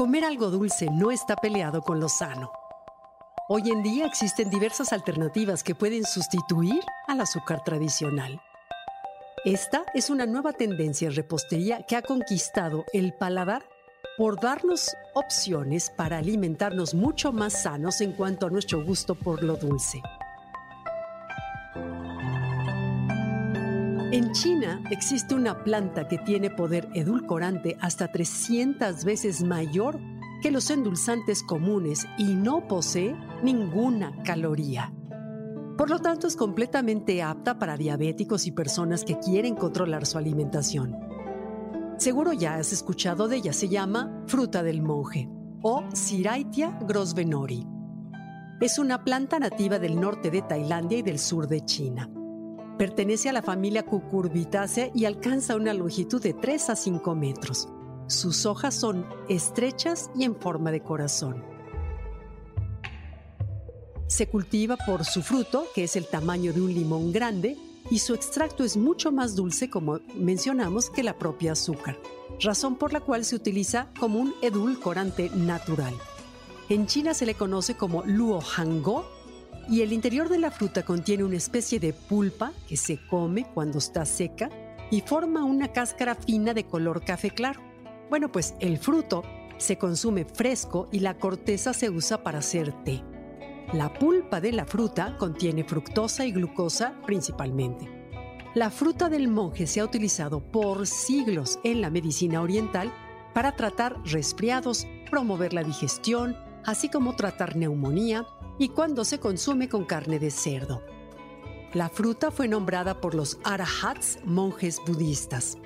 Comer algo dulce no está peleado con lo sano. Hoy en día existen diversas alternativas que pueden sustituir al azúcar tradicional. Esta es una nueva tendencia en repostería que ha conquistado el paladar por darnos opciones para alimentarnos mucho más sanos en cuanto a nuestro gusto por lo dulce. En China existe una planta que tiene poder edulcorante hasta 300 veces mayor que los endulzantes comunes y no posee ninguna caloría. Por lo tanto, es completamente apta para diabéticos y personas que quieren controlar su alimentación. Seguro ya has escuchado de ella, se llama fruta del monje o Siraitia grosvenori. Es una planta nativa del norte de Tailandia y del sur de China. Pertenece a la familia Cucurbitaceae y alcanza una longitud de 3 a 5 metros. Sus hojas son estrechas y en forma de corazón. Se cultiva por su fruto, que es el tamaño de un limón grande, y su extracto es mucho más dulce, como mencionamos, que la propia azúcar, razón por la cual se utiliza como un edulcorante natural. En China se le conoce como luo hango y el interior de la fruta contiene una especie de pulpa que se come cuando está seca y forma una cáscara fina de color café claro. Bueno, pues el fruto se consume fresco y la corteza se usa para hacer té. La pulpa de la fruta contiene fructosa y glucosa principalmente. La fruta del monje se ha utilizado por siglos en la medicina oriental para tratar resfriados, promover la digestión, así como tratar neumonía, y cuando se consume con carne de cerdo. La fruta fue nombrada por los arahats, monjes budistas.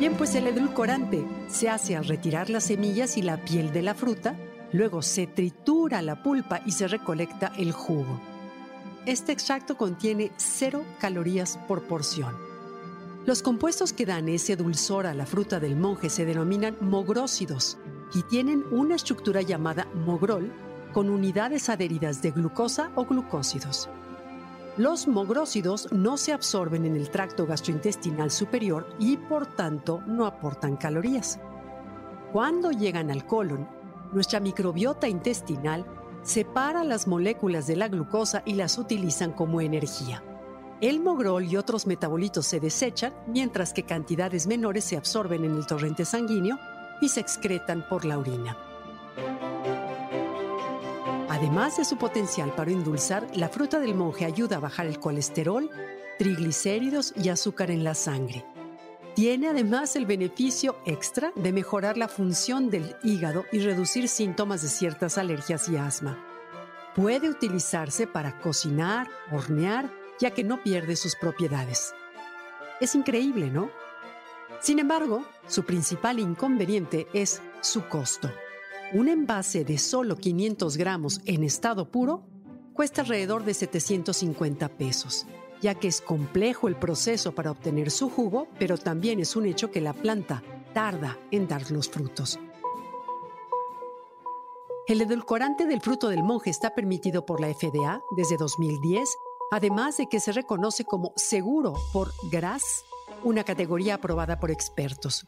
Bien, pues el edulcorante se hace al retirar las semillas y la piel de la fruta, luego se tritura la pulpa y se recolecta el jugo. Este extracto contiene cero calorías por porción. Los compuestos que dan ese dulzor a la fruta del monje se denominan mogrósidos y tienen una estructura llamada mogrol con unidades adheridas de glucosa o glucósidos. Los mogrósidos no se absorben en el tracto gastrointestinal superior y por tanto no aportan calorías. Cuando llegan al colon, nuestra microbiota intestinal separa las moléculas de la glucosa y las utilizan como energía. El mogrol y otros metabolitos se desechan, mientras que cantidades menores se absorben en el torrente sanguíneo y se excretan por la orina. Además de su potencial para endulzar, la fruta del monje ayuda a bajar el colesterol, triglicéridos y azúcar en la sangre. Tiene además el beneficio extra de mejorar la función del hígado y reducir síntomas de ciertas alergias y asma. Puede utilizarse para cocinar, hornear, ya que no pierde sus propiedades. Es increíble, ¿no? Sin embargo, su principal inconveniente es su costo. Un envase de solo 500 gramos en estado puro cuesta alrededor de 750 pesos, ya que es complejo el proceso para obtener su jugo, pero también es un hecho que la planta tarda en dar los frutos. El edulcorante del fruto del monje está permitido por la FDA desde 2010, además de que se reconoce como seguro por GRAS una categoría aprobada por expertos.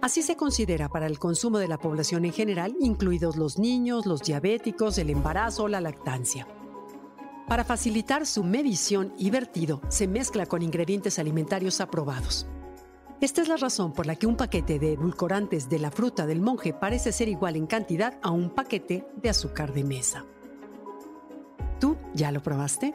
Así se considera para el consumo de la población en general, incluidos los niños, los diabéticos, el embarazo o la lactancia. Para facilitar su medición y vertido, se mezcla con ingredientes alimentarios aprobados. Esta es la razón por la que un paquete de edulcorantes de la fruta del monje parece ser igual en cantidad a un paquete de azúcar de mesa. ¿Tú ya lo probaste?